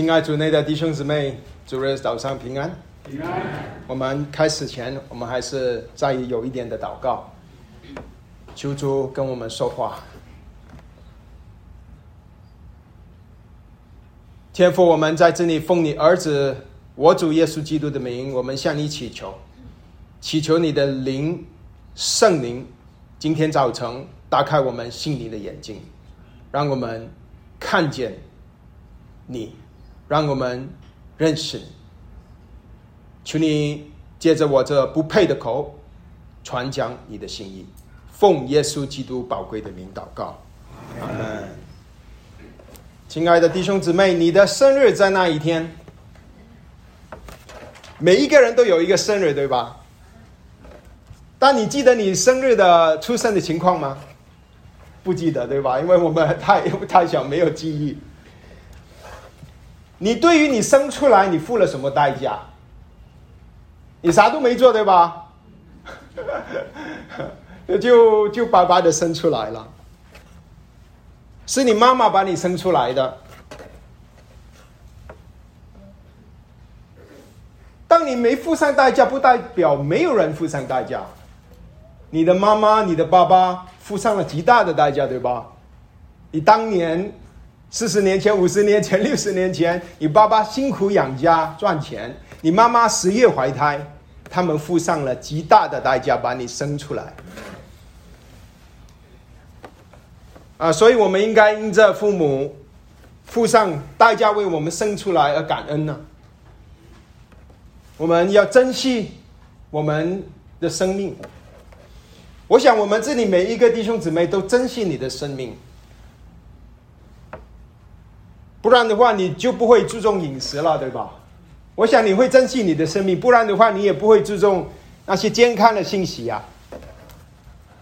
亲爱主内的弟兄姊妹，主日早上平安。平安。我们开始前，我们还是再有一点的祷告，求主跟我们说话。天父，我们在这里奉你儿子我主耶稣基督的名，我们向你祈求，祈求你的灵圣灵，今天早晨打开我们心灵的眼睛，让我们看见你，让我们认识你。求你借着我这不配的口，传讲你的心意，奉耶稣基督宝贵的名祷告，阿门。亲爱的弟兄姊妹，你的生日在那一天，每一个人都有一个生日，对吧？但你记得你生日的出生的情况吗？不记得，对吧？因为我们太 太小，没有记忆。你对于你生出来，你付了什么代价？你啥都没做，对吧？就就白白的生出来了，是你妈妈把你生出来的。当你没付上代价，不代表没有人付上代价。你的妈妈、你的爸爸付上了极大的代价，对吧？你当年四十年前、五十年前、六十年前，你爸爸辛苦养家赚钱。你妈妈十月怀胎，他们付上了极大的代价把你生出来，啊，所以我们应该因着父母付上代价为我们生出来而感恩呢。我们要珍惜我们的生命。我想，我们这里每一个弟兄姊妹都珍惜你的生命，不然的话，你就不会注重饮食了，对吧？我想你会珍惜你的生命，不然的话，你也不会注重那些健康的信息啊。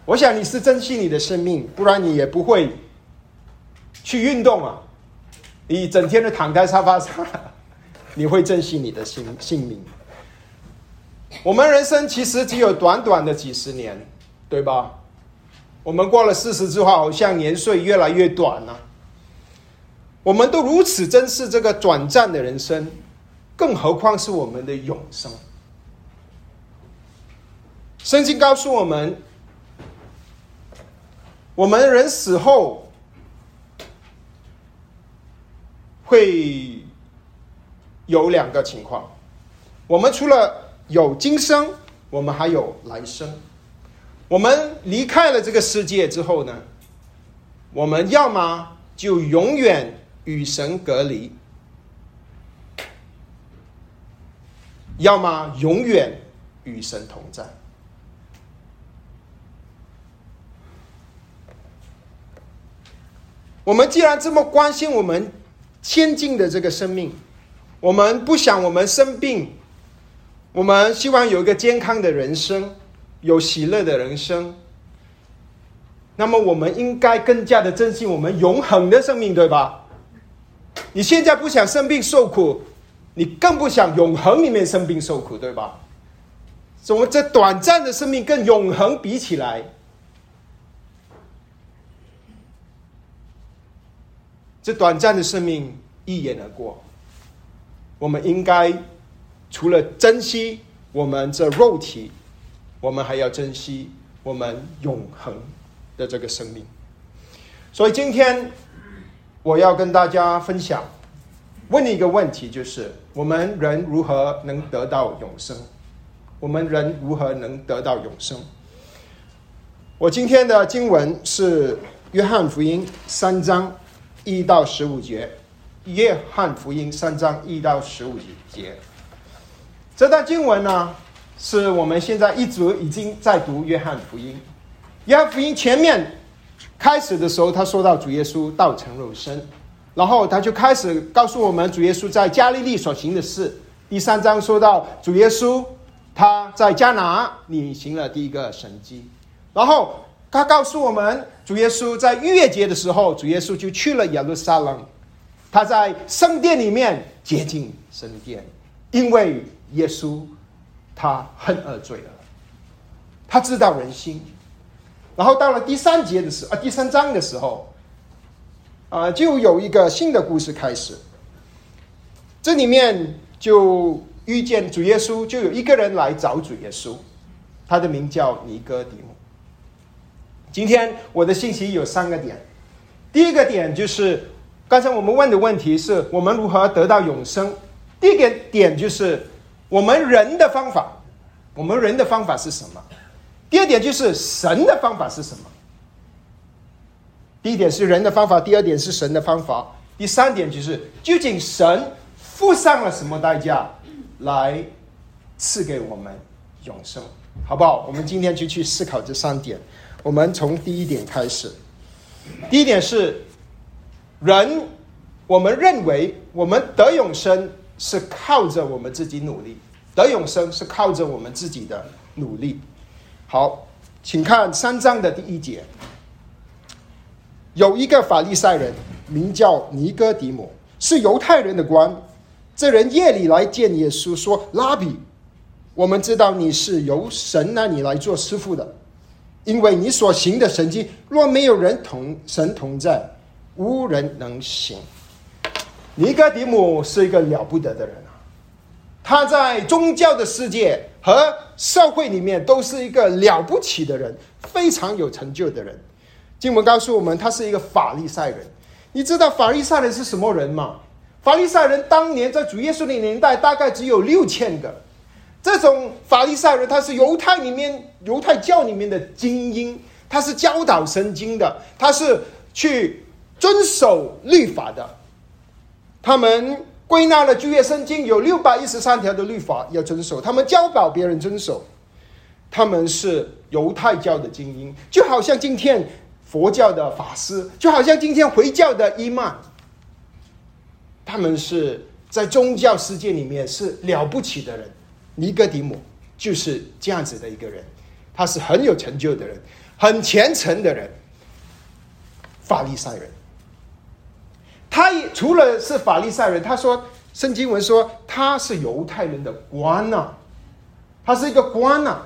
我想你是珍惜你的生命，不然你也不会去运动啊。你整天的躺在沙发上，你会珍惜你的性性命。我们人生其实只有短短的几十年，对吧？我们过了四十之后，好像年岁越来越短了。我们都如此珍视这个短暂的人生。更何况是我们的永生。圣经告诉我们，我们人死后会有两个情况：我们除了有今生，我们还有来生。我们离开了这个世界之后呢，我们要么就永远与神隔离。要么永远与神同在。我们既然这么关心我们先进的这个生命，我们不想我们生病，我们希望有一个健康的人生，有喜乐的人生。那么，我们应该更加的珍惜我们永恒的生命，对吧？你现在不想生病受苦。你更不想永恒里面生病受苦，对吧？怎么这短暂的生命跟永恒比起来，这短暂的生命一眼而过。我们应该除了珍惜我们这肉体，我们还要珍惜我们永恒的这个生命。所以今天我要跟大家分享。问你一个问题，就是我们人如何能得到永生？我们人如何能得到永生？我今天的经文是约翰福音三章一到十五节。约翰福音三章一到十五节，这段经文呢，是我们现在一直已经在读约翰福音。约翰福音前面开始的时候，他说到主耶稣道成肉身。然后他就开始告诉我们主耶稣在加利利所行的事。第三章说到主耶稣他在加拿你行了第一个神迹。然后他告诉我们主耶稣在逾越节的时候，主耶稣就去了耶路撒冷，他在圣殿里面接近圣殿，因为耶稣他恨恶罪恶，他知道人心。然后到了第三节的时啊第三章的时候。啊，就有一个新的故事开始。这里面就遇见主耶稣，就有一个人来找主耶稣，他的名叫尼哥底母。今天我的信息有三个点，第一个点就是刚才我们问的问题是我们如何得到永生。第一个点就是我们人的方法，我们人的方法是什么？第二点就是神的方法是什么？第一点是人的方法，第二点是神的方法，第三点就是究竟神付上了什么代价来赐给我们永生，好不好？我们今天就去思考这三点。我们从第一点开始。第一点是人，我们认为我们得永生是靠着我们自己努力，得永生是靠着我们自己的努力。好，请看三章的第一节。有一个法利赛人，名叫尼哥底母，是犹太人的官。这人夜里来见耶稣，说：“拉比，我们知道你是由神那里来做师傅的。”因为你所行的神迹，若没有人同神同在，无人能行。尼哥底母是一个了不得的人！他在宗教的世界和社会里面都是一个了不起的人，非常有成就的人。经文告诉我们，他是一个法利赛人。你知道法利赛人是什么人吗？法利赛人当年在主耶稣的年代，大概只有六千个。这种法利赛人，他是犹太里面犹太教里面的精英，他是教导神经的，他是去遵守律法的。他们归纳了旧约圣经有六百一十三条的律法要遵守，他们教导别人遵守。他们是犹太教的精英，就好像今天佛教的法师，就好像今天回教的伊曼，他们是在宗教世界里面是了不起的人。尼哥底母就是这样子的一个人，他是很有成就的人，很虔诚的人，法利赛人。他也除了是法利赛人，他说圣经文说他是犹太人的官呐，他是一个官呐。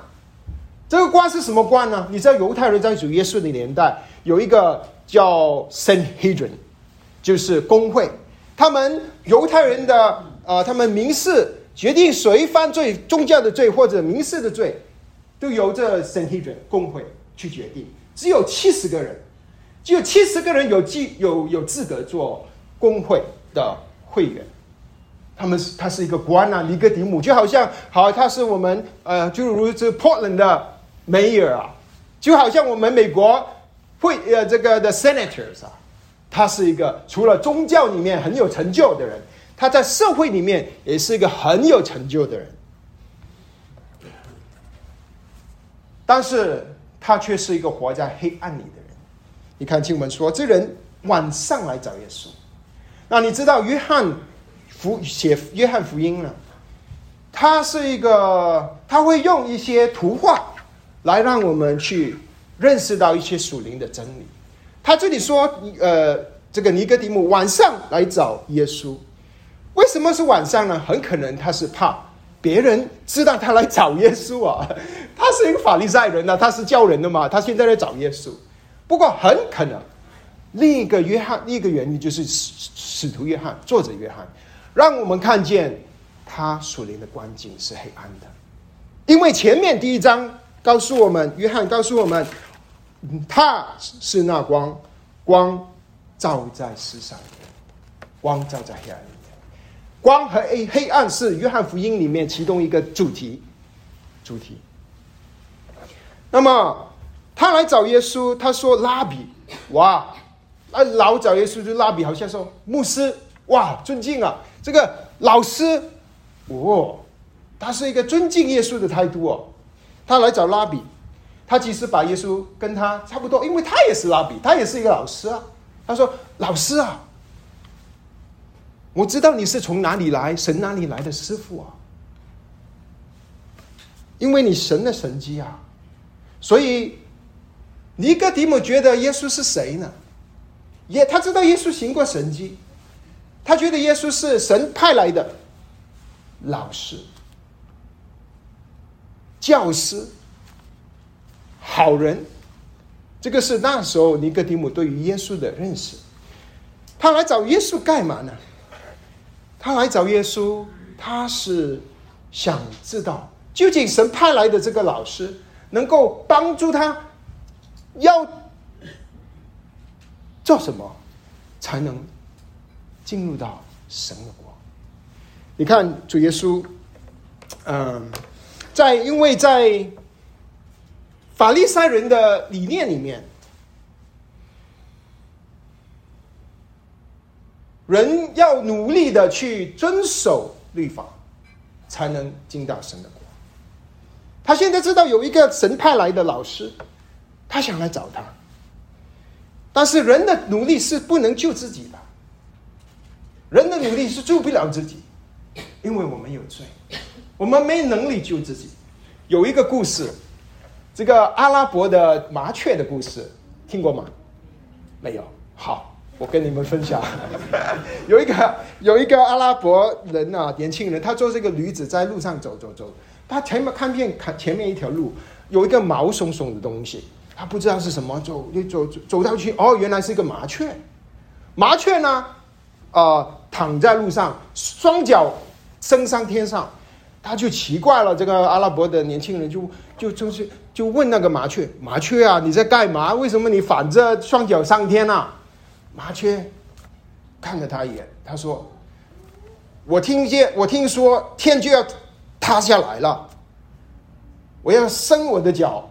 这个官是什么官呢？你知道犹太人在主耶稣的年代有一个叫 Sanhedrin，就是工会，他们犹太人的呃，他们民事。决定谁犯罪，宗教的罪或者民事的罪，都由这 Sanhedrin 工会去决定。只有七十个人，只有七十个人有记有有资格做工会的会员。他们是他是一个官啊，尼哥迪姆就好像好，他是我们呃，就如这 Portland 的 Mayor 啊，就好像我们美国会呃这个的 Senators 啊，他是一个除了宗教里面很有成就的人。他在社会里面也是一个很有成就的人，但是他却是一个活在黑暗里的人。你看经文说，这人晚上来找耶稣。那你知道约翰福写约翰福音呢？他是一个，他会用一些图画来让我们去认识到一些属灵的真理。他这里说，呃，这个尼哥底母晚上来找耶稣。为什么是晚上呢？很可能他是怕别人知道他来找耶稣啊。他是一个法利赛人呢，他是教人的嘛。他现在来找耶稣，不过很可能另一个约翰，另一个原因就是使使徒约翰，作者约翰，让我们看见他所临的光景是黑暗的，因为前面第一章告诉我们，约翰告诉我们，他是那光，光照在世上，光照在黑暗里面。光和黑黑暗是约翰福音里面其中一个主题，主题。那么他来找耶稣，他说：“拉比，哇，啊老找耶稣就拉比，好像说牧师，哇，尊敬啊，这个老师，哦，他是一个尊敬耶稣的态度哦。他来找拉比，他其实把耶稣跟他差不多，因为他也是拉比，他也是一个老师啊。他说：老师啊。”我知道你是从哪里来，神哪里来的师傅啊？因为你神的神迹啊，所以尼哥底母觉得耶稣是谁呢？耶，他知道耶稣行过神迹，他觉得耶稣是神派来的老师、教师、好人。这个是那时候尼哥底母对于耶稣的认识。他来找耶稣干嘛呢？他来找耶稣，他是想知道究竟神派来的这个老师能够帮助他，要做什么才能进入到神的国？你看主耶稣，嗯，在因为在法利赛人的理念里面。人要努力的去遵守律法，才能进到神的国。他现在知道有一个神派来的老师，他想来找他。但是人的努力是不能救自己的，人的努力是救不了自己，因为我们有罪，我们没能力救自己。有一个故事，这个阿拉伯的麻雀的故事，听过吗？没有。好。我跟你们分享，有一个有一个阿拉伯人啊，年轻人，他坐这个驴子在路上走走走，他前面看见看前面一条路有一个毛松松的东西，他不知道是什么，走就走走走到去，哦，原来是一个麻雀。麻雀呢，啊，躺在路上，双脚升上天上，他就奇怪了。这个阿拉伯的年轻人就就就是就问那个麻雀：“麻雀啊，你在干嘛？为什么你反着双脚上天啊？”麻雀看了他一眼，他说：“我听见，我听说天就要塌下来了，我要伸我的脚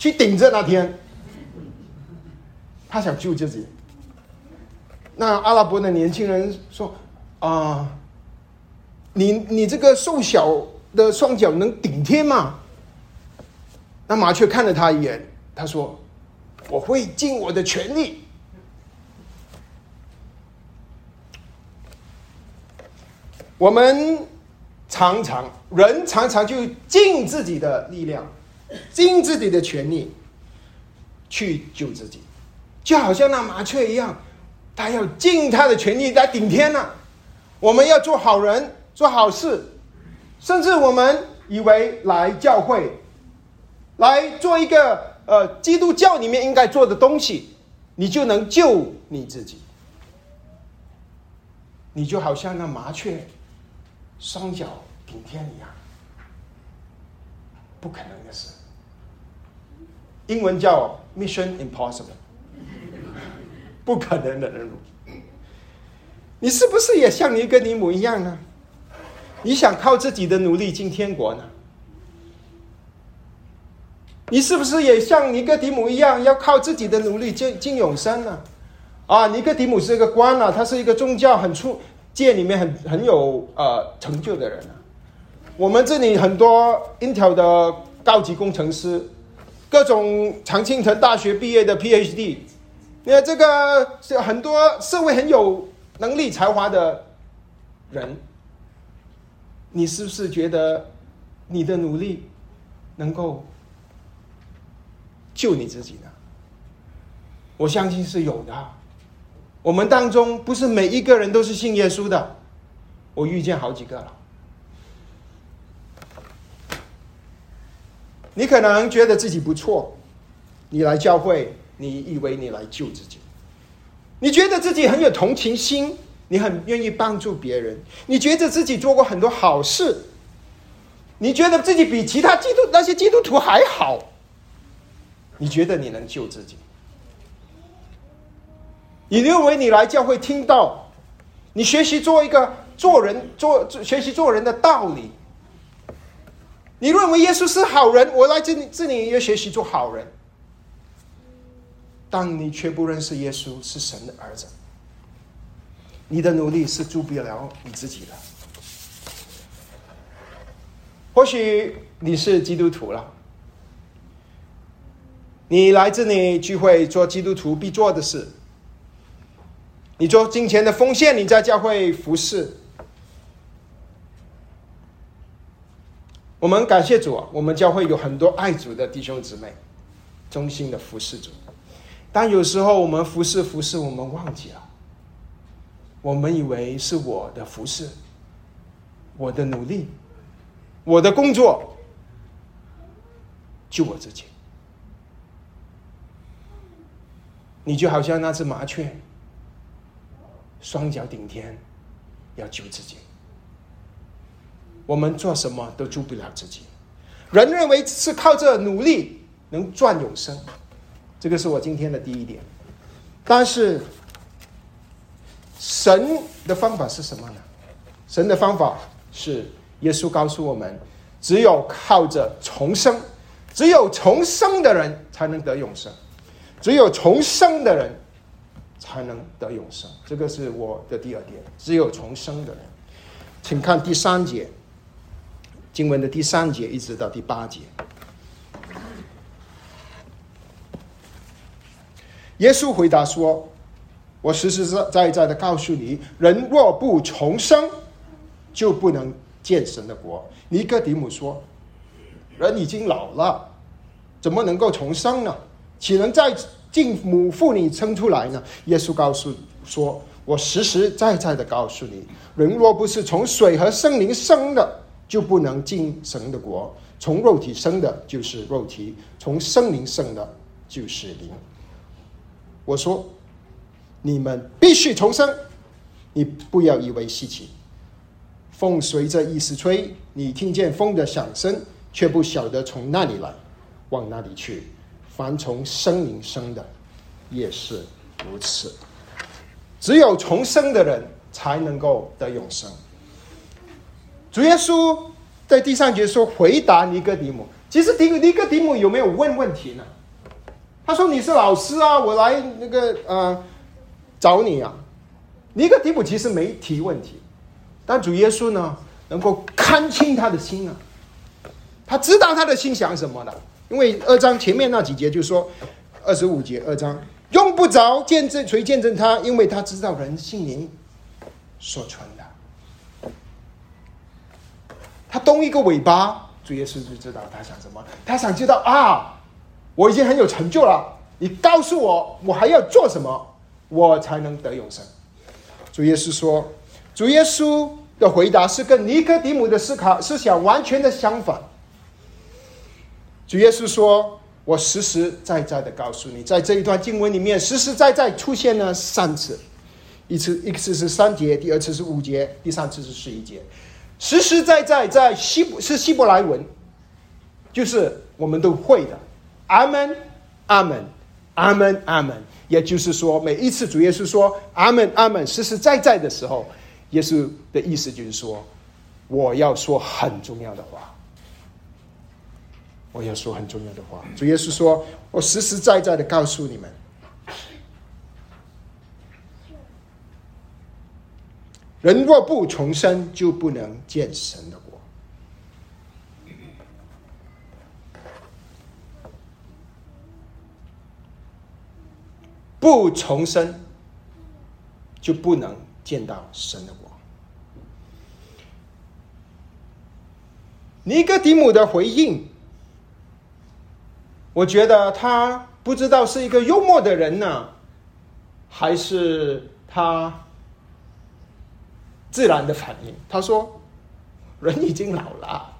去顶着那天。”他想救自己。那阿拉伯的年轻人说：“啊，你你这个瘦小的双脚能顶天吗？”那麻雀看了他一眼，他说：“我会尽我的全力。”我们常常人常常就尽自己的力量，尽自己的全力去救自己，就好像那麻雀一样，他要尽他的全力来顶天呢。我们要做好人，做好事，甚至我们以为来教会，来做一个呃基督教里面应该做的东西，你就能救你自己。你就好像那麻雀。双脚顶天一样，不可能的事。英文叫 Mission Impossible，不可能的任务。你是不是也像尼哥底母一样呢？你想靠自己的努力进天国呢？你是不是也像尼格迪姆一样，要靠自己的努力进进永生呢？啊，尼格迪姆是一个官啊，他是一个宗教很出。界里面很很有呃成就的人啊，我们这里很多 Intel 的高级工程师，各种常青藤大学毕业的 PhD，你看这个是很多社会很有能力才华的人，你是不是觉得你的努力能够救你自己呢？我相信是有的。我们当中不是每一个人都是信耶稣的，我遇见好几个了。你可能觉得自己不错，你来教会，你以为你来救自己，你觉得自己很有同情心，你很愿意帮助别人，你觉得自己做过很多好事，你觉得自己比其他基督那些基督徒还好，你觉得你能救自己？你认为你来教会听到，你学习做一个做人做学习做人的道理。你认为耶稣是好人，我来这里这里要学习做好人。但你却不认识耶稣是神的儿子，你的努力是助不了你自己的。或许你是基督徒了，你来这里聚会做基督徒必做的事。你做金钱的奉献，你在教会服侍。我们感谢主，我们教会有很多爱主的弟兄姊妹，忠心的服侍主。但有时候我们服侍服侍，我们忘记了，我们以为是我的服侍，我的努力，我的工作，救我自己。你就好像那只麻雀。双脚顶天，要救自己。我们做什么都救不了自己。人认为是靠着努力能赚永生，这个是我今天的第一点。但是神的方法是什么呢？神的方法是耶稣告诉我们，只有靠着重生，只有重生的人才能得永生，只有重生的人才能得永生。这个是我的第二点，只有重生的人。请看第三节。经文的第三节一直到第八节，耶稣回答说：“我实实在在的告诉你，人若不重生，就不能见神的国。”尼哥底母说：“人已经老了，怎么能够重生呢？岂能再进母腹里生出来呢？”耶稣告诉说：“我实实在在的告诉你，人若不是从水和圣灵生的。”就不能进神的国。从肉体生的，就是肉体；从生灵生的，就是灵。我说，你们必须重生。你不要以为稀奇。风随着意思吹，你听见风的响声，却不晓得从哪里来，往哪里去。凡从生灵生的，也是如此。只有重生的人，才能够得永生。主耶稣在第三节说：“回答尼哥底母。”其实尼尼哥底母有没有问问题呢？他说：“你是老师啊，我来那个呃找你啊。”尼哥底母其实没提问题，但主耶稣呢，能够看清他的心啊，他知道他的心想什么的。因为二章前面那几节就说，二十五节二章用不着见证谁见证他，因为他知道人性灵所存的。他动一个尾巴，主耶稣就知道他想什么。他想知道啊，我已经很有成就了，你告诉我，我还要做什么，我才能得永生？主耶稣说，主耶稣的回答是跟尼哥底母的思考思想完全的相反。主耶稣说，我实实在在的告诉你，在这一段经文里面，实实在在出现了三次，一次一次是三节，第二次是五节，第三次是十一节。实实在在在希是希伯来文，就是我们都会的，阿门，阿门，阿门，阿门。也就是说，每一次主耶稣说阿门，阿门，实实在在的时候，耶稣的意思就是说，我要说很重要的话，我要说很重要的话。主耶稣说，我实实在在的告诉你们。人若不重生，就不能见神的国。不重生，就不能见到神的国。尼哥底姆的回应，我觉得他不知道是一个幽默的人呢，还是他。自然的反应，他说：“人已经老了，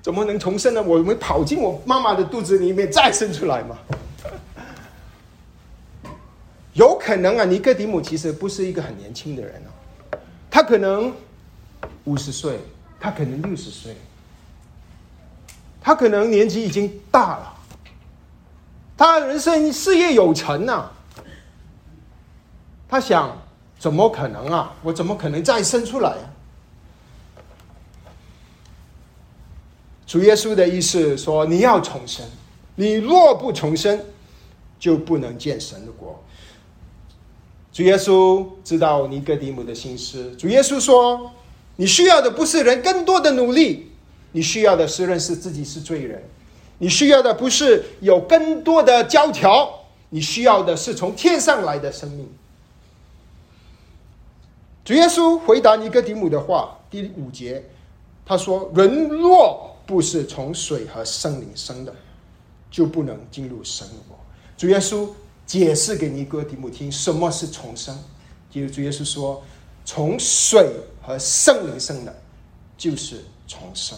怎么能重生呢？我们跑进我妈妈的肚子里面再生出来吗？有可能啊，尼哥底姆其实不是一个很年轻的人啊，他可能五十岁，他可能六十岁，他可能年纪已经大了，他人生事业有成呐，他想。”怎么可能啊！我怎么可能再生出来啊？主耶稣的意思说：你要重生，你若不重生，就不能见神的国。主耶稣知道尼哥底母的心思。主耶稣说：你需要的不是人更多的努力，你需要的是认识自己是罪人。你需要的不是有更多的教条，你需要的是从天上来的生命。主耶稣回答尼哥底母的话，第五节，他说：“人若不是从水和圣灵生的，就不能进入神国。”主耶稣解释给尼哥底母听，什么是重生。就主耶稣说：“从水和圣灵生的，就是重生。”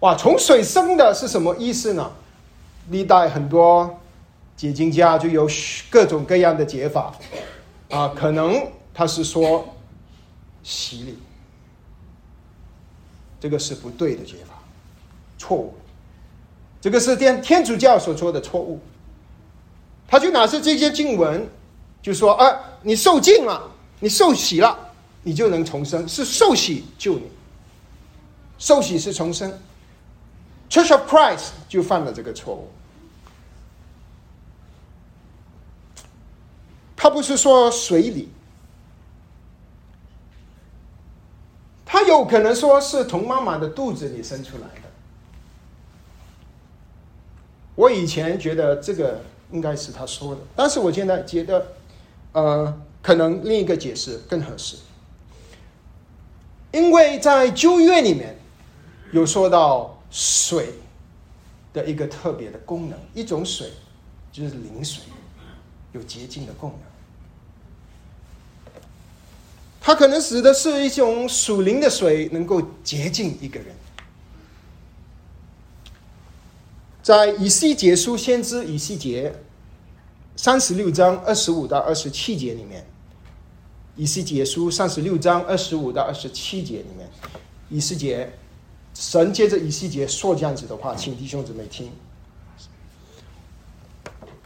哇，从水生的是什么意思呢？历代很多解经家就有各种各样的解法啊，可能。他是说洗礼，这个是不对的解法，错误。这个是天天主教所说的错误。他就拿着这些经文，就说：“啊，你受尽了，你受洗了，你就能重生，是受洗救你。受洗是重生。”Church of Christ 就犯了这个错误。他不是说水礼，他有可能说是从妈妈的肚子里生出来的。我以前觉得这个应该是他说的，但是我现在觉得，呃，可能另一个解释更合适，因为在旧约里面有说到水的一个特别的功能，一种水就是灵水，有洁净的功能。它可能使的是一种属灵的水，能够洁净一个人。在以西结书先知以西结三十六章二十五到二十七节里面，以西结书三十六章二十五到二十七节里面，以西结神接着以西结说这样子的话，请弟兄姊妹听。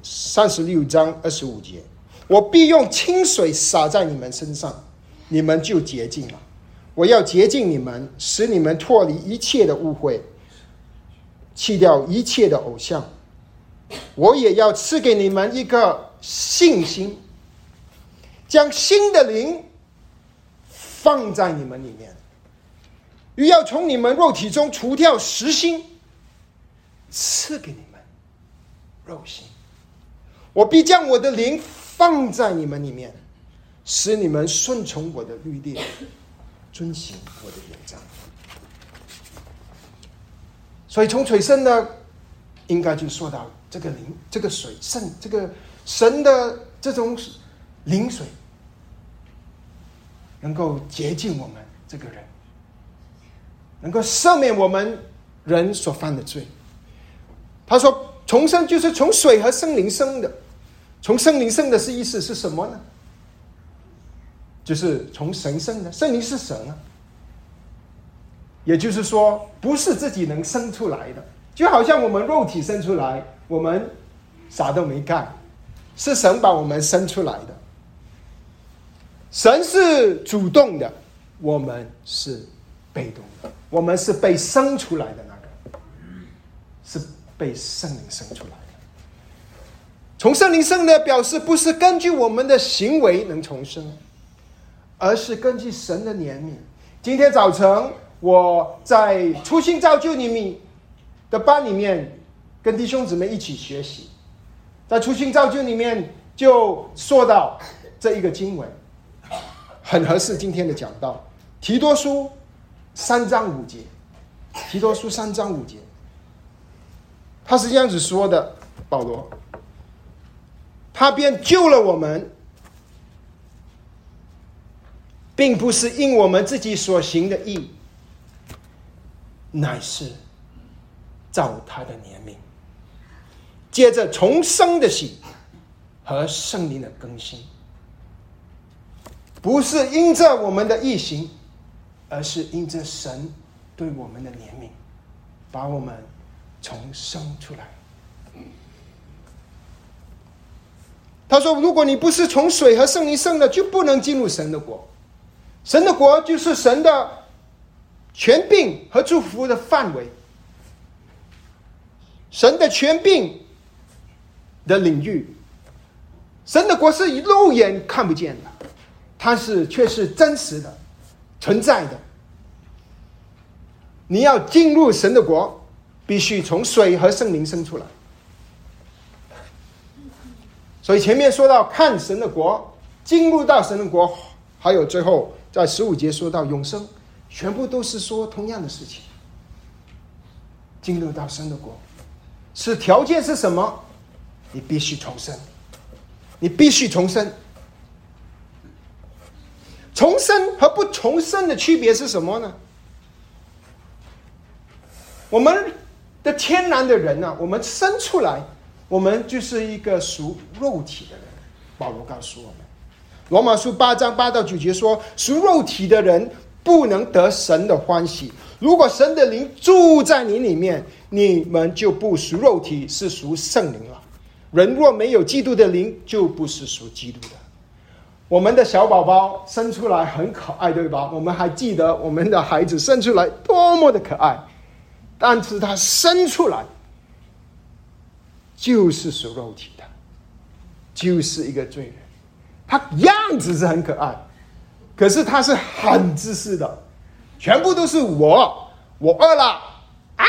三十六章二十五节，我必用清水洒在你们身上。你们就洁净了，我要洁净你们，使你们脱离一切的误会，弃掉一切的偶像。我也要赐给你们一个信心，将新的灵放在你们里面，又要从你们肉体中除掉实心，赐给你们肉心。我必将我的灵放在你们里面。使你们顺从我的律例，遵行我的典章。所以从水圣呢，应该就说到这个灵，这个水圣，这个神的这种灵水，能够洁净我们这个人，能够赦免我们人所犯的罪。他说重生就是从水和圣灵生的，从圣灵生的是意思是什么呢？就是从神生的，圣灵是神啊。也就是说，不是自己能生出来的，就好像我们肉体生出来，我们啥都没干，是神把我们生出来的。神是主动的，我们是被动的，我们是被生出来的那个，是被圣灵生出来的。从圣灵生的，表示不是根据我们的行为能重生。而是根据神的怜悯。今天早晨我在初心造就你们的班里面，跟弟兄姊妹一起学习，在初心造就里面就说到这一个经文，很合适今天的讲道。提多书三章五节，提多书三章五节，他是这样子说的：保罗，他便救了我们。并不是因我们自己所行的义，乃是照他的怜悯，接着重生的喜和圣灵的更新，不是因着我们的义行，而是因着神对我们的怜悯，把我们重生出来。他说：“如果你不是从水和圣灵生的，就不能进入神的国。”神的国就是神的权柄和祝福的范围，神的权柄的领域，神的国是肉眼看不见的，它是却是真实的存在的。你要进入神的国，必须从水和圣灵生出来。所以前面说到看神的国，进入到神的国，还有最后。在十五节说到永生，全部都是说同样的事情。进入到神的国，是条件是什么？你必须重生，你必须重生。重生和不重生的区别是什么呢？我们的天然的人呢？我们生出来，我们就是一个属肉体的人。保罗告诉我们。罗马书八章八到九节说：属肉体的人不能得神的欢喜。如果神的灵住在你里面，你们就不属肉体，是属圣灵了。人若没有基督的灵，就不是属基督的。我们的小宝宝生出来很可爱，对吧？我们还记得我们的孩子生出来多么的可爱，但是他生出来就是属肉体的，就是一个罪人。他样子是很可爱，可是他是很自私的，全部都是我，我饿了啊，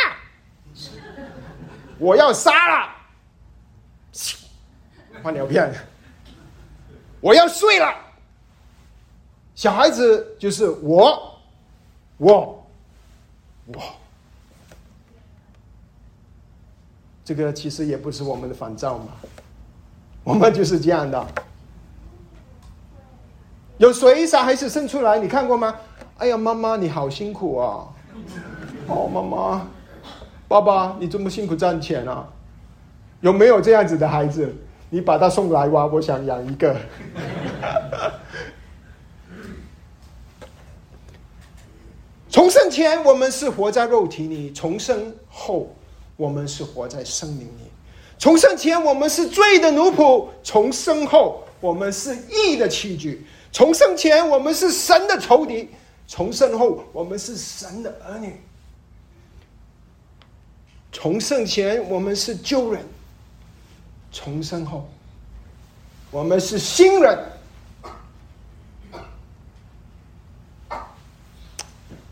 我要杀了，换尿片，我要睡了。小孩子就是我，我，我，这个其实也不是我们的反照嘛，我们就是这样的。有谁小孩子生出来？你看过吗？哎呀，妈妈你好辛苦啊！哦，妈妈，爸爸你这么辛苦赚钱啊？有没有这样子的孩子？你把他送来吧，我想养一个。重生前我们是活在肉体里，重生后我们是活在生命里。重生前我们是罪的奴仆，重生后我们是义的器具。重生前，我们是神的仇敌；重生后，我们是神的儿女。重生前，我们是旧人；重生后，我们是新人。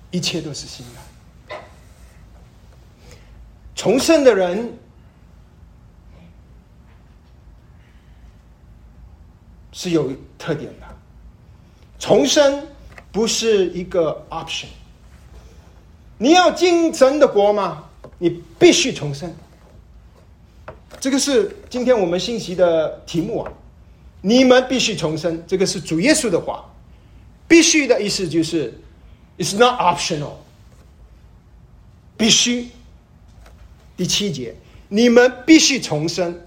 一切都是新的。重生的人是有特点的。重生不是一个 option。你要进神的国吗？你必须重生。这个是今天我们信息的题目啊！你们必须重生，这个是主耶稣的话。必须的意思就是，it's not optional。必须。第七节，你们必须重生。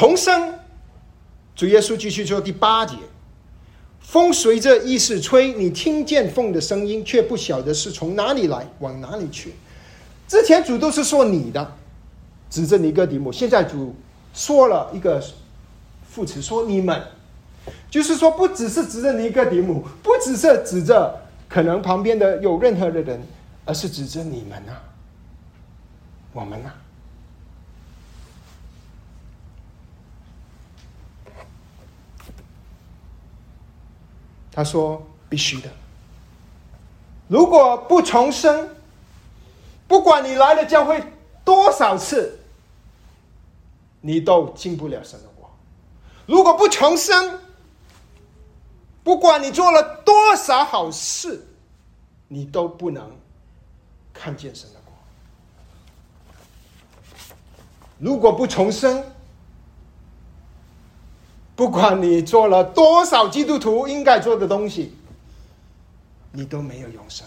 重生，主耶稣继续说第八节：风随着意识吹，你听见风的声音，却不晓得是从哪里来，往哪里去。之前主都是说你的，指着尼哥底母；现在主说了一个副词，说你们，就是说不只是指着尼哥底母，不只是指着可能旁边的有任何的人，而是指着你们啊，我们啊。他说：“必须的。如果不重生，不管你来了教会多少次，你都进不了神的国。如果不重生，不管你做了多少好事，你都不能看见神的国。如果不重生，”不管你做了多少基督徒应该做的东西，你都没有永生。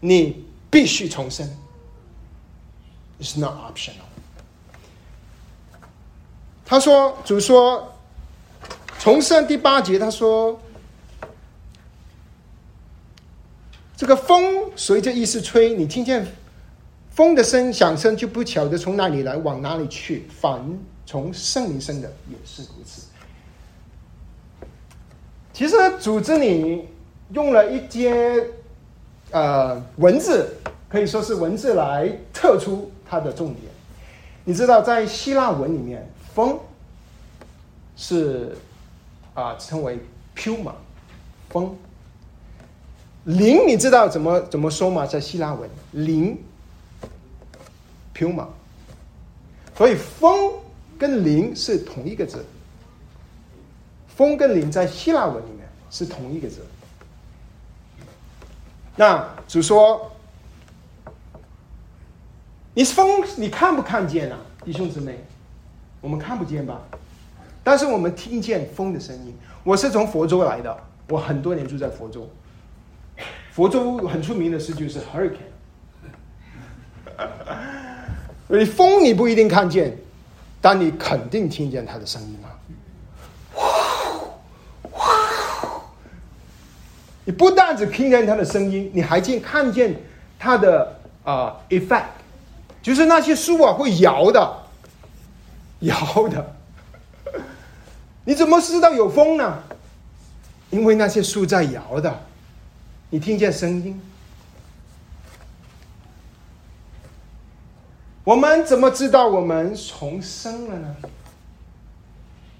你必须重生，It's not optional。他说：“主说，重生第八节，他说，这个风随着意思吹，你听见风的声响声，就不晓得从哪里来，往哪里去，反。”从圣灵生的也是如此。其实组织里用了一些呃文字，可以说是文字来特出它的重点。你知道，在希腊文里面，风是啊称为 puma，风。灵你知道怎么怎么说吗？在希腊文，灵 puma。所以风。跟灵是同一个字，风跟灵在希腊文里面是同一个字。那主说：“你是风，你看不看见啊，弟兄姊妹？我们看不见吧？但是我们听见风的声音。我是从佛州来的，我很多年住在佛州。佛州很出名的事就是 hurricane。你风你不一定看见，但你肯定听见它的声音啊！你不但只听见它的声音，你还见看见它的啊 effect，就是那些树啊会摇的，摇的。你怎么知道有风呢？因为那些树在摇的，你听见声音。我们怎么知道我们重生了呢？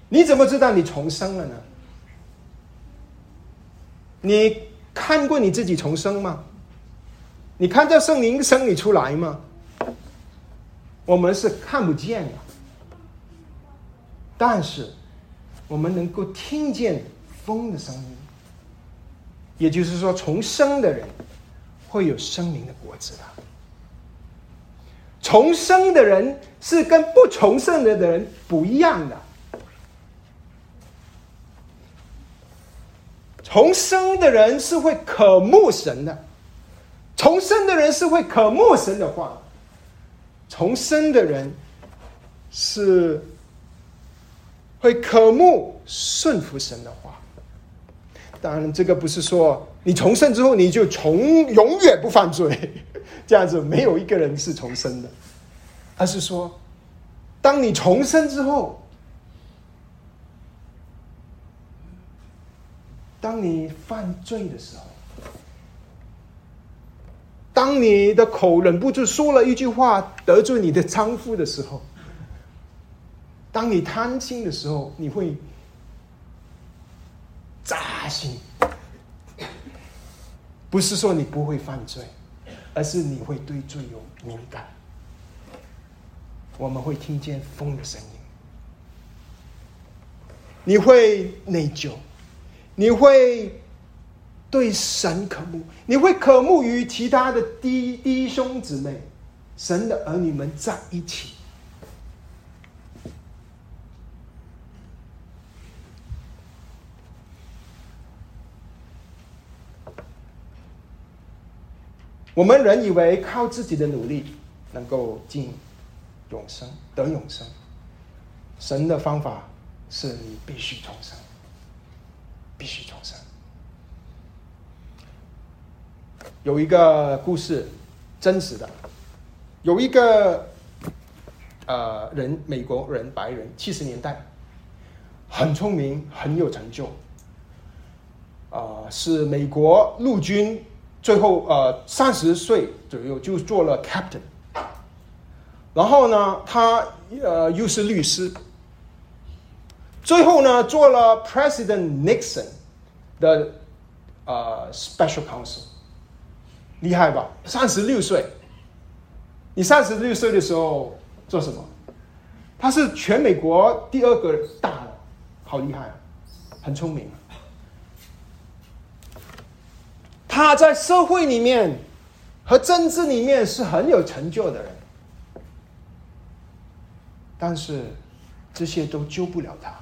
你怎么知道你重生了呢？你看过你自己重生吗？你看到圣灵生你出来吗？我们是看不见的，但是我们能够听见风的声音。也就是说，重生的人会有生命的果子的。重生的人是跟不重生的人不一样的。重生的人是会渴慕神的，重生的人是会渴慕神的话，重生的人是会渴慕顺服神的话。当然，这个不是说你重生之后你就从永远不犯罪。这样子没有一个人是重生的，而是说，当你重生之后，当你犯罪的时候，当你的口忍不住说了一句话得罪你的丈夫的时候，当你贪心的时候，你会扎心，不是说你不会犯罪。而是你会对罪有敏感，我们会听见风的声音，你会内疚，你会对神渴慕，你会渴慕与其他的弟弟兄姊妹、神的儿女们在一起。我们人以为靠自己的努力能够进永生得永生，神的方法是你必须重生，必须重生。有一个故事，真实的，有一个呃人，美国人白人，七十年代，很聪明，很有成就，啊，是美国陆军。最后，呃，三十岁左右就做了 captain，然后呢，他呃又是律师，最后呢做了 President Nixon 的呃 special counsel，厉害吧？三十六岁，你三十六岁的时候做什么？他是全美国第二个大的，好厉害，很聪明。他在社会里面和政治里面是很有成就的人，但是这些都救不了他。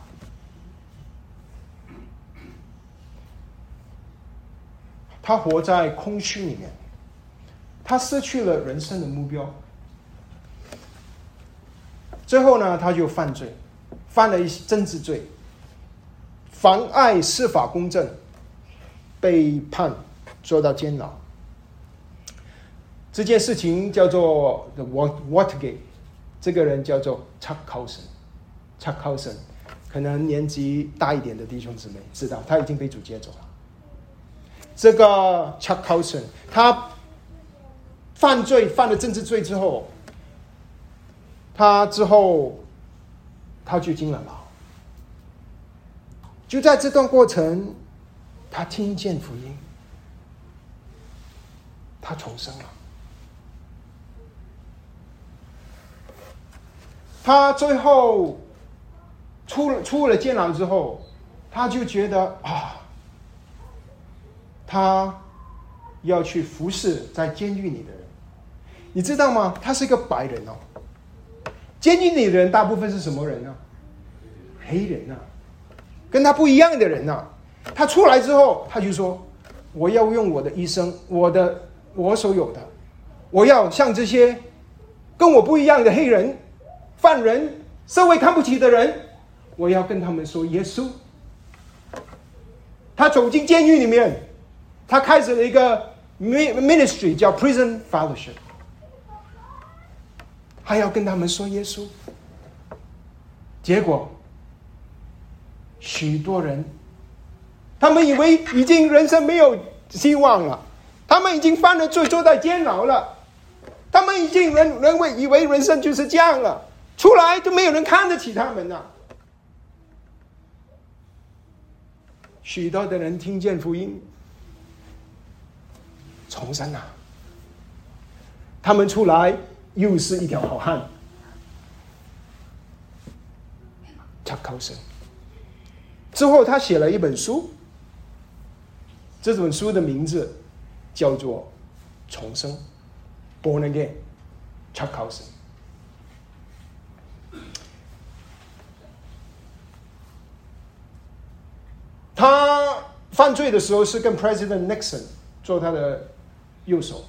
他活在空虚里面，他失去了人生的目标。最后呢，他就犯罪，犯了一些政治罪，妨碍司法公正，被判。受到监牢，这件事情叫做 The Watergate，这个人叫做 Chuck Colson，Chuck Colson，可能年纪大一点的弟兄姊妹知道，他已经被主接走了。这个 Chuck Colson，他犯罪犯了政治罪之后，他之后他就进了牢。就在这段过程，他听见福音。他重生了，他最后出了出了监牢之后，他就觉得啊，他要去服侍在监狱里的人，你知道吗？他是一个白人哦，监狱里的人大部分是什么人呢？黑人啊，跟他不一样的人呐。他出来之后，他就说：“我要用我的一生，我的。”我所有的，我要向这些跟我不一样的黑人、犯人、社会看不起的人，我要跟他们说耶稣。他走进监狱里面，他开始了一个 ministry 叫 Prison Fellowship，还要跟他们说耶稣。结果，许多人，他们以为已经人生没有希望了，他们已经犯了罪，坐在监牢了。他们已经人人为以为人生就是这样了，出来就没有人看得起他们了。许多的人听见福音，重生啊！他们出来又是一条好汉，他高升。之后，他写了一本书，这本书的名字叫做《重生》。Born again, Chuck 奥斯。他犯罪的时候是跟 President Nixon 做他的右手，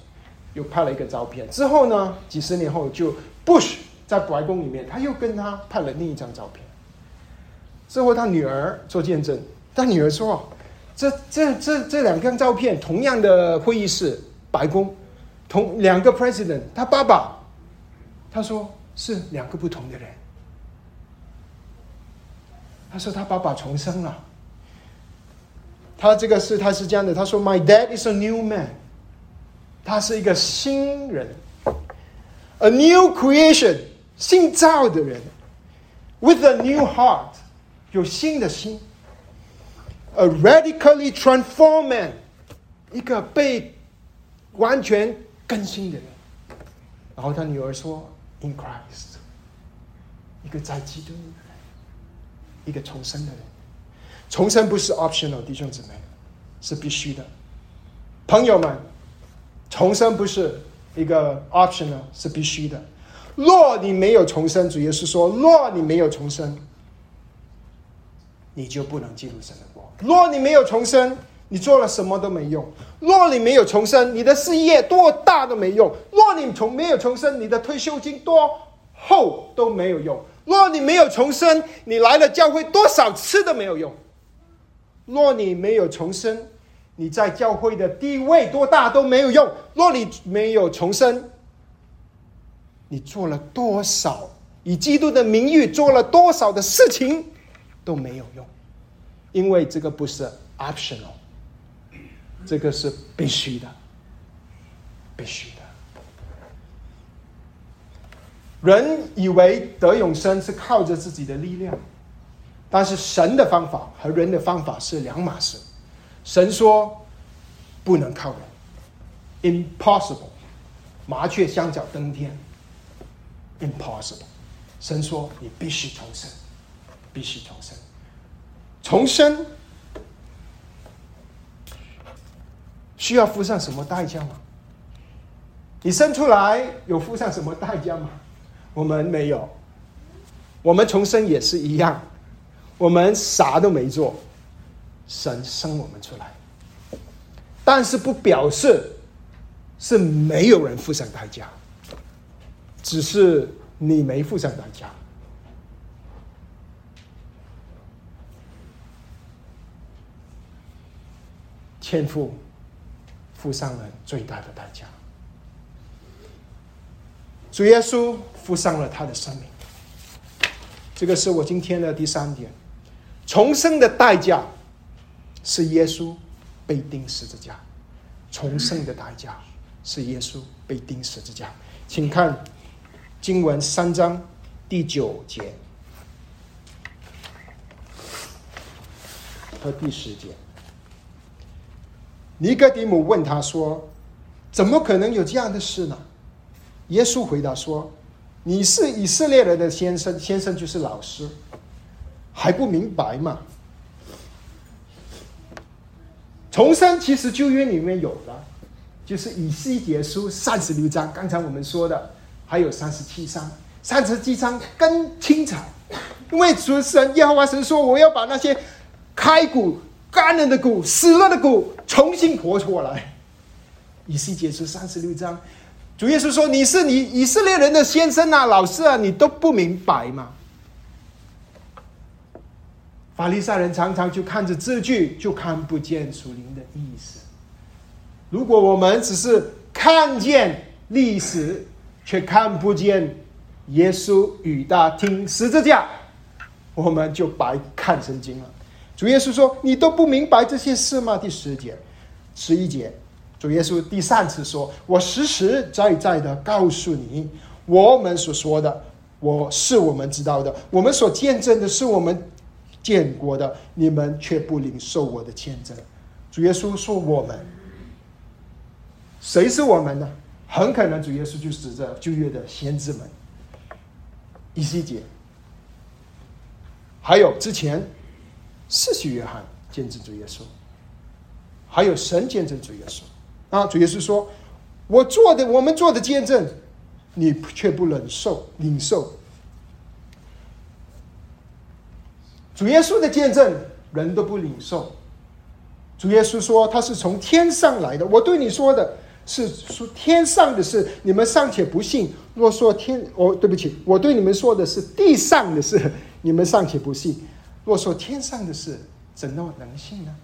又拍了一个照片。之后呢，几十年后就 Bush 在白宫里面，他又跟他拍了另一张照片。之后他女儿做见证，他女儿说：“这这这这两张照片，同样的会议室，白宫。”同两个 president，他爸爸，他说是两个不同的人。他说他爸爸重生了。他这个是他是这样的，他说 My dad is a new man，他是一个新人，a new creation，新造的人，with a new heart，有新的心，a radically transformed，一个被完全。更新的人，然后他女儿说：“In Christ，一个在基督里的人，一个重生的人。重生不是 optional，弟兄姊妹，是必须的。朋友们，重生不是一个 optional，是必须的。若你没有重生，主耶稣说：若你没有重生，你就不能进入神的国。若你没有重生。”你做了什么都没用。若你没有重生，你的事业多大都没用；若你从没有重生，你的退休金多厚都没有用；若你没有重生，你来了教会多少次都没有用；若你没有重生，你在教会的地位多大都没有用；若你没有重生，你做了多少以基督的名誉做了多少的事情都没有用，因为这个不是 optional。这个是必须的，必须的。人以为得永生是靠着自己的力量，但是神的方法和人的方法是两码事。神说不能靠人，impossible，麻雀相脚登天，impossible。神说你必须重生，必须重生，重生。需要付上什么代价吗？你生出来有付上什么代价吗？我们没有，我们重生也是一样，我们啥都没做，神生我们出来，但是不表示是没有人付上代价，只是你没付上代价，天赋。付上了最大的代价，主耶稣付上了他的生命。这个是我今天的第三点：重生的代价是耶稣被钉十字架。重生的代价是耶稣被钉十字架。请看经文三章第九节和第十节。尼哥底姆问他说：“怎么可能有这样的事呢？”耶稣回答说：“你是以色列人的先生，先生就是老师，还不明白吗？重生其实旧约里面有的，就是以西结书三十六章，刚才我们说的，还有三十七章，三十七章更精彩，因为主神耶和华神说：我要把那些开骨。”干了的骨，死了的骨，重新活出来。以西结书三十六章，主耶稣说：“你是你以色列人的先生啊，老师啊，你都不明白吗？”法利赛人常常就看着字句，就看不见属灵的意思。如果我们只是看见历史，却看不见耶稣与大听十字架，我们就白看圣经了。主耶稣说：“你都不明白这些事吗？”第十节、十一节。主耶稣第三次说：“我实实在在的告诉你，我们所说的，我是我们知道的，我们所见证的是我们见过的，你们却不领受我的见证。”主耶稣说：“我们，谁是我们呢？很可能主耶稣就指着旧约的先知们，以西结，还有之前四世约翰见证主耶稣，还有神见证主耶稣。”啊，主耶稣说：“我做的，我们做的见证，你却不忍受、领受。主耶稣的见证，人都不领受。主耶稣说他是从天上来的。我对你说的是说天上的事，你们尚且不信。若说天，哦，对不起，我对你们说的是地上的事，你们尚且不信。若说天上的事，怎能能信呢？”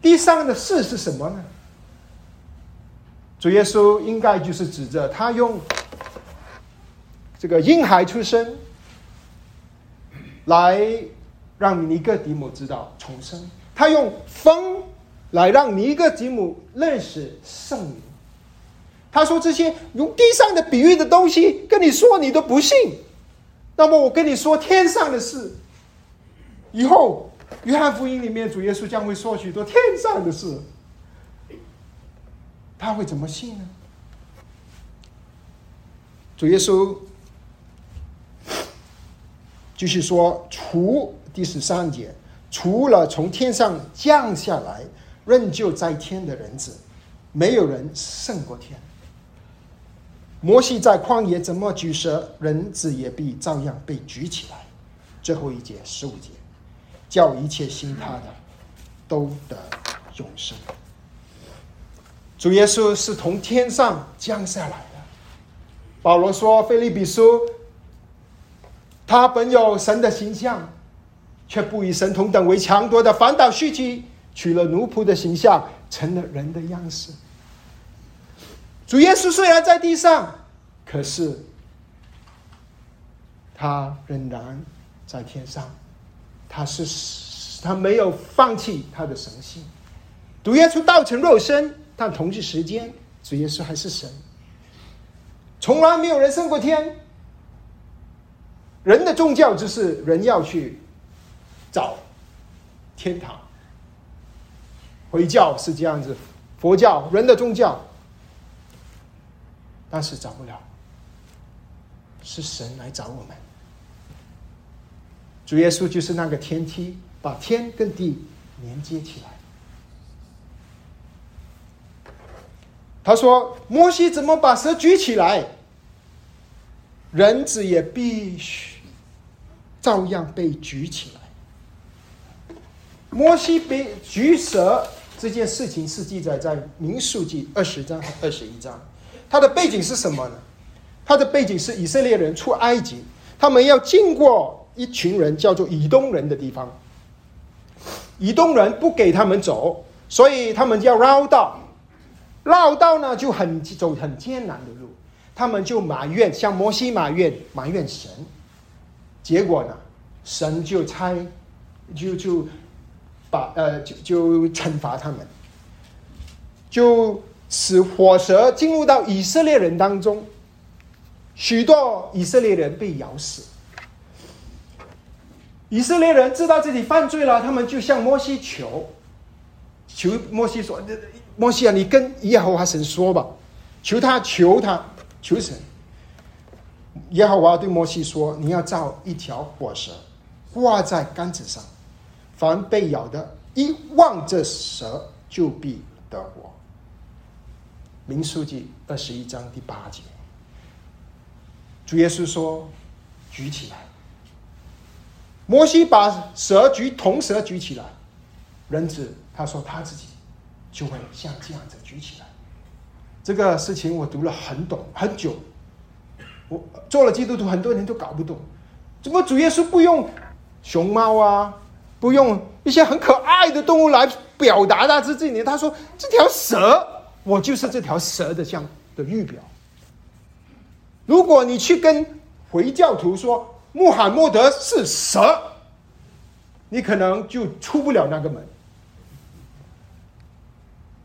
地上的事是什么呢？主耶稣应该就是指着他用这个婴孩出生，来让尼哥底母知道重生；他用风来让尼哥底母认识圣灵。他说这些用地上的比喻的东西跟你说，你都不信。那么我跟你说天上的事，以后。约翰福音里面，主耶稣将会说许多天上的事，他会怎么信呢？主耶稣继续说：“除第十三节，除了从天上降下来、仍旧在天的人子，没有人胜过天。摩西在旷野怎么举蛇，人子也必照样被举起来。”最后一节，十五节。叫一切信他的都得永生。主耶稣是从天上降下来的。保罗说：“菲利比书，他本有神的形象，却不以神同等为强夺的，反倒虚己，取了奴仆的形象，成了人的样式。”主耶稣虽然在地上，可是他仍然在天上。他是他没有放弃他的神性，主耶稣道成肉身，但同一时间，主耶稣还是神。从来没有人升过天。人的宗教就是人要去找天堂，回教是这样子，佛教人的宗教，但是找不了，是神来找我们。主耶稣就是那个天梯，把天跟地连接起来。他说：“摩西怎么把蛇举起来，人子也必须照样被举起来。”摩西被举蛇这件事情是记载在民数记二十章和二十一章。它的背景是什么呢？它的背景是以色列人出埃及，他们要经过。一群人叫做以东人的地方，以东人不给他们走，所以他们要绕道。绕道呢就很走很艰难的路，他们就埋怨，向摩西埋怨，埋怨神。结果呢，神就猜，就就把呃就就惩罚他们，就使火蛇进入到以色列人当中，许多以色列人被咬死。以色列人知道自己犯罪了，他们就向摩西求，求摩西说：“摩西啊，你跟耶和华神说吧，求他，求他，求神。”耶和华对摩西说：“你要造一条火蛇，挂在杆子上，凡被咬的，一望这蛇，就必得活。”民书记二十一章第八节，主耶稣说：“举起来。”摩西把蛇举铜蛇举起来，人子他说他自己就会像这样子举起来。这个事情我读了很懂很久，我做了基督徒很多年都搞不懂，怎么主耶稣不用熊猫啊，不用一些很可爱的动物来表达他自己呢？他说这条蛇，我就是这条蛇的像的预表。如果你去跟回教徒说穆罕默德是蛇，你可能就出不了那个门。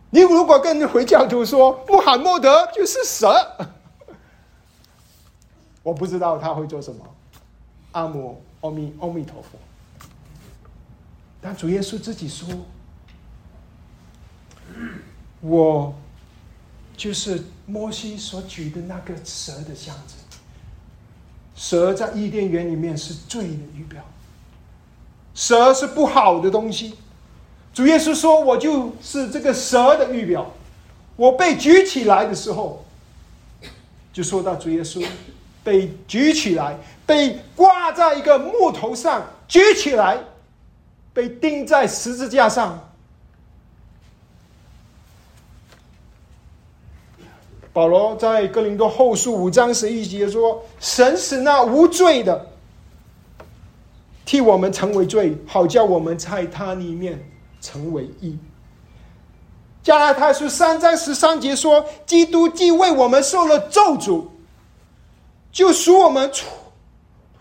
你如果跟回教徒说穆罕默德就是蛇，我不知道他会做什么。阿弥阿弥阿弥陀佛。但主耶稣自己说：“ 我就是摩西所举的那个蛇的像子。蛇在伊甸园里面是罪的预表，蛇是不好的东西。”主耶稣说：“我就是这个蛇的预表。我被举起来的时候，就说到主耶稣被举起来，被挂在一个木头上，举起来，被钉在十字架上。”保罗在哥林多后书五章十一节说：“神使那无罪的替我们成为罪，好叫我们在他里面。”成为一。加拉太书三章十三节说：“基督既为我们受了咒诅，就赎我们出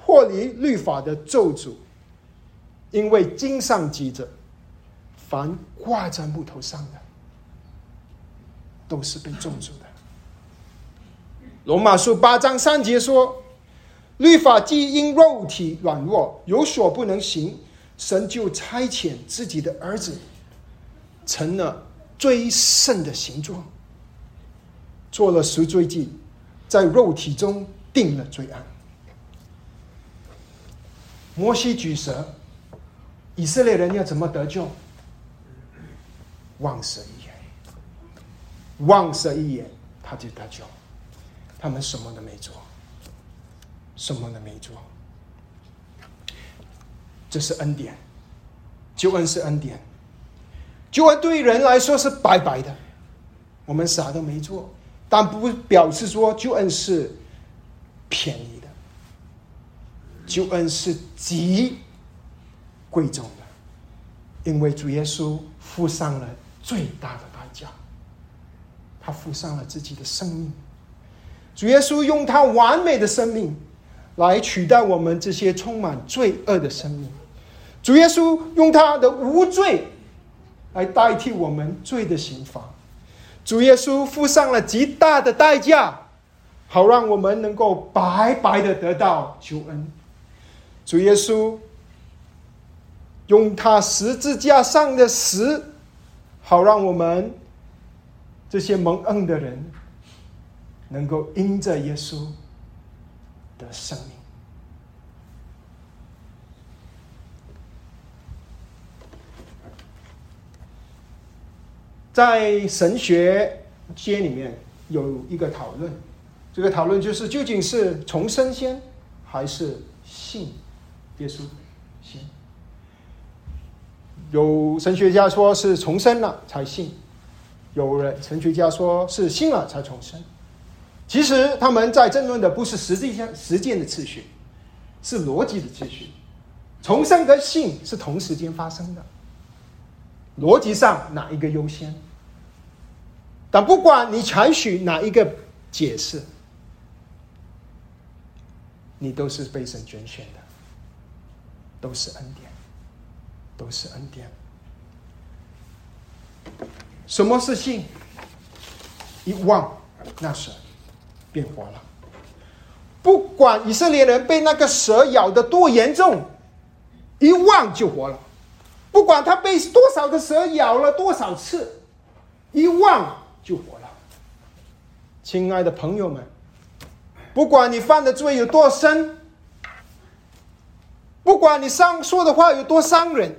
脱离律法的咒诅，因为经上记着，凡挂在木头上的，都是被咒诅的。”罗马书八章三节说：“律法既因肉体软弱有所不能行。”神就差遣自己的儿子，成了最圣的形状，做了赎罪祭，在肉体中定了罪案。摩西举蛇，以色列人要怎么得救？望神一眼，望神一眼，他就得救。他们什么都没做，什么都没做。这是恩典，救恩是恩典，救恩对人来说是白白的，我们啥都没做，但不表示说救恩是便宜的，救恩是极贵重的，因为主耶稣付上了最大的代价，他付上了自己的生命，主耶稣用他完美的生命来取代我们这些充满罪恶的生命。主耶稣用他的无罪来代替我们罪的刑罚，主耶稣付上了极大的代价，好让我们能够白白的得到救恩。主耶稣用他十字架上的死，好让我们这些蒙恩的人能够因着耶稣的生命。在神学界里面有一个讨论，这个讨论就是究竟是重生先还是信耶稣先？有神学家说是重生了才信，有人神学家说是信了才重生。其实他们在争论的不是实际上实践的次序，是逻辑的次序。重生跟信是同时间发生的。逻辑上哪一个优先？但不管你采取哪一个解释，你都是被神拣选的，都是恩典，都是恩典。什么是信？一望那蛇变活了。不管以色列人被那个蛇咬的多严重，一望就活了。不管他被多少个蛇咬了多少次，一望就活了。亲爱的朋友们，不管你犯的罪有多深，不管你伤说的话有多伤人，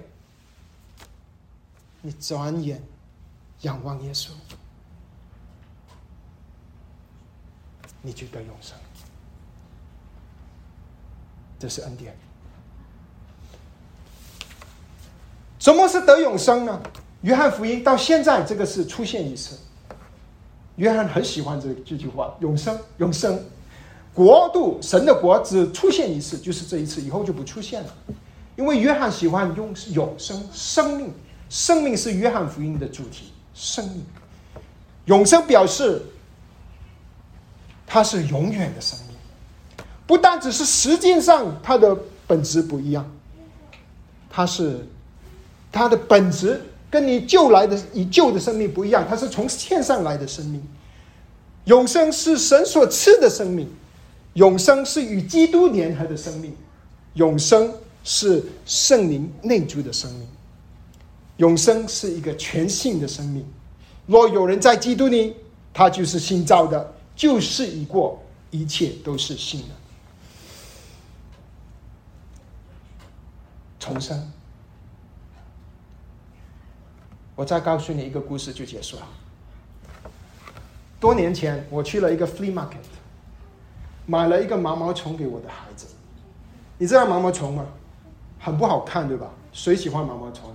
你转眼仰望耶稣，你就得永生。这是恩典。什么是得永生呢？约翰福音到现在这个是出现一次。约翰很喜欢这这句话：永生，永生，国度，神的国只出现一次，就是这一次，以后就不出现了。因为约翰喜欢用永生，生命，生命是约翰福音的主题，生命，永生表示它是永远的生命，不单只是时间上它的本质不一样，它是它的本质。跟你旧来的以旧的生命不一样，它是从天上来的生命。永生是神所赐的生命，永生是与基督联合的生命，永生是圣灵内住的生命，永生是一个全新的生命。若有人在基督里，他就是新造的，旧事已过，一切都是新的。重生。我再告诉你一个故事就结束了。多年前，我去了一个 flea market，买了一个毛毛虫给我的孩子。你知道毛毛虫吗？很不好看，对吧？谁喜欢毛毛虫？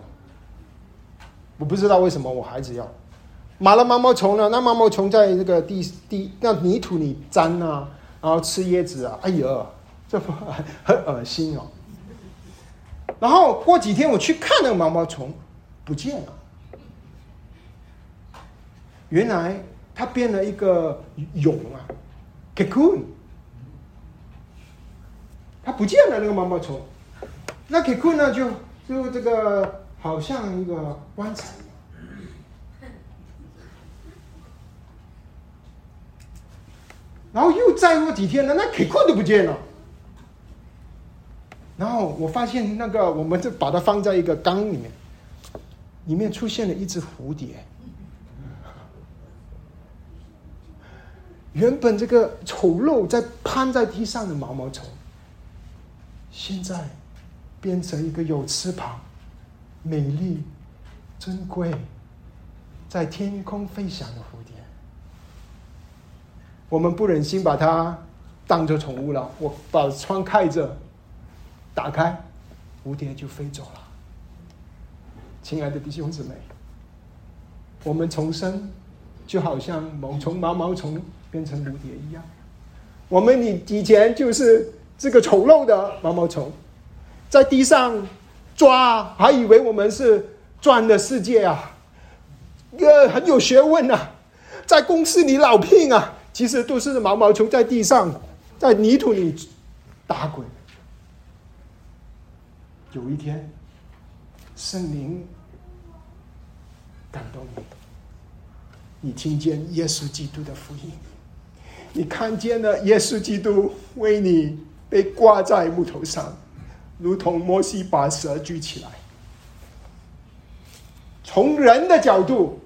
我不知道为什么我孩子要买了毛毛虫呢？那毛毛虫在那个地地那泥土里粘啊，然后吃椰子啊，哎呀，这不很恶心哦。然后过几天我去看那个毛毛虫，不见了。原来它变了一个蛹啊，cocoon，它不见了那个毛毛虫，那 cocoon 呢就就这个好像一个棺材，然后又再过几天呢，那 cocoon 都不见了，然后我发现那个我们就把它放在一个缸里面，里面出现了一只蝴蝶。原本这个丑陋在攀在地上的毛毛虫，现在变成一个有翅膀、美丽、珍贵，在天空飞翔的蝴蝶。我们不忍心把它当做宠物了，我把窗开着，打开，蝴蝶就飞走了。亲爱的弟兄姊妹，我们重生，就好像毛虫、毛毛虫。变成蝴蝶一样，我们以以前就是这个丑陋的毛毛虫，在地上抓，还以为我们是钻的世界啊，呃，很有学问啊，在公司里老聘啊，其实都是毛毛虫在地上，在泥土里打滚。有一天，圣灵感动你，你听见耶稣基督的福音。你看见了耶稣基督为你被挂在木头上，如同摩西把蛇举起来。从人的角度，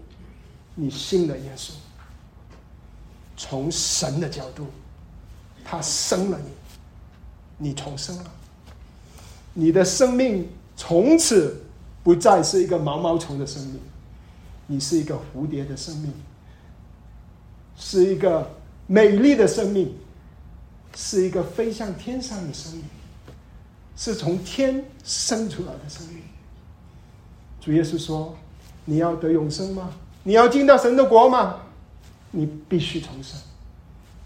你信了耶稣；从神的角度，他生了你，你重生了。你的生命从此不再是一个毛毛虫的生命，你是一个蝴蝶的生命，是一个。美丽的生命是一个飞向天上的生命，是从天生出来的生命。主耶稣说：“你要得永生吗？你要进到神的国吗？你必须重生，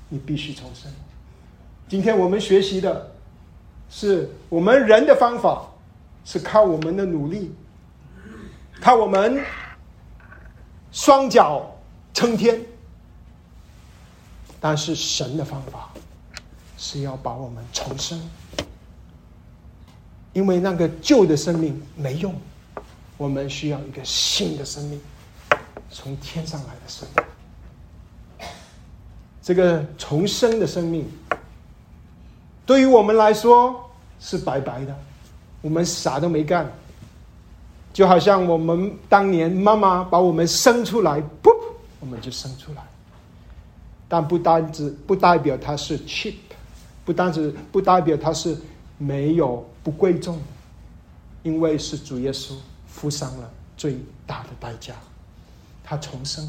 你必须重生。”今天我们学习的是我们人的方法，是靠我们的努力，靠我们双脚撑天。但是神的方法是要把我们重生，因为那个旧的生命没用，我们需要一个新的生命，从天上来的生命。这个重生的生命，对于我们来说是白白的，我们啥都没干，就好像我们当年妈妈把我们生出来，噗，我们就生出来。但不单只不代表它是 cheap，不单只不代表它是没有不贵重，因为是主耶稣付上了最大的代价，他重生，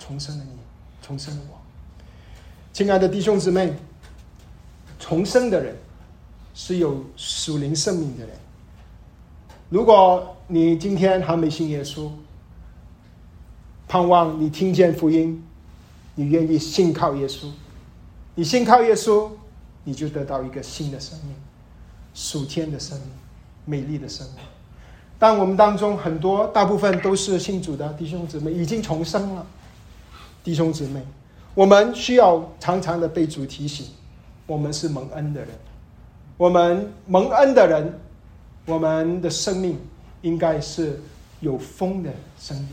重生了你，重生了我。亲爱的弟兄姊妹，重生的人是有属灵生命的人。如果你今天还没信耶稣，盼望你听见福音。你愿意信靠耶稣，你信靠耶稣，你就得到一个新的生命，属天的生命，美丽的生命。但我们当中很多大部分都是信主的弟兄姊妹，已经重生了。弟兄姊妹，我们需要常常的被主提醒，我们是蒙恩的人，我们蒙恩的人，我们的生命应该是有风的生命。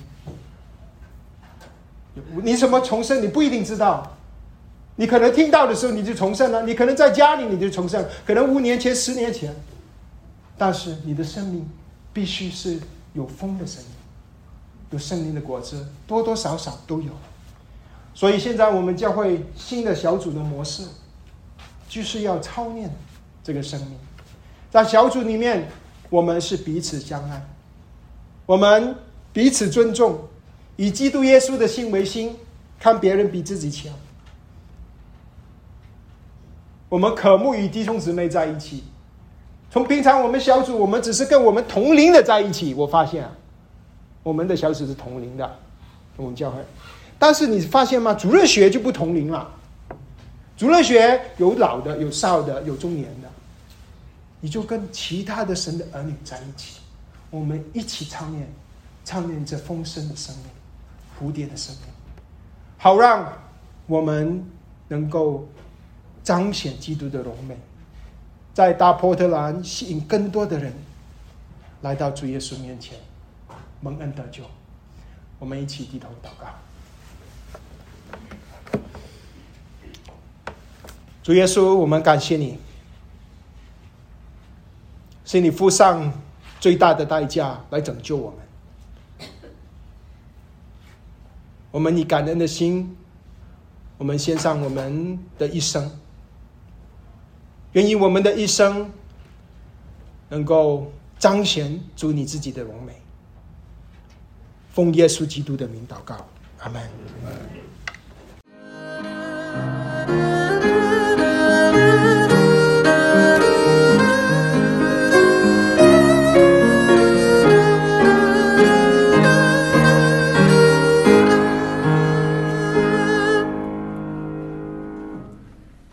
你什么重生？你不一定知道。你可能听到的时候你就重生了，你可能在家里你就重生，可能五年前、十年前。但是你的生命必须是有风的生命，有圣灵的果子，多多少少都有。所以现在我们教会新的小组的模式，就是要操练这个生命。在小组里面，我们是彼此相爱，我们彼此尊重。以基督耶稣的心为心，看别人比自己强。我们渴慕与弟兄姊妹在一起。从平常我们小组，我们只是跟我们同龄的在一起。我发现，我们的小组是同龄的，我们教会。但是你发现吗？主任学就不同龄了。主任学有老的，有少的，有中年的。你就跟其他的神的儿女在一起，我们一起唱念，唱念这丰盛的生命。蝴蝶的生命，好让我们能够彰显基督的荣美，在大波特兰吸引更多的人来到主耶稣面前蒙恩得救。我们一起低头祷告。主耶稣，我们感谢你，是你付上最大的代价来拯救我们。我们以感恩的心，我们献上我们的一生，愿意我们的一生能够彰显主你自己的荣美。奉耶稣基督的名祷告，阿门。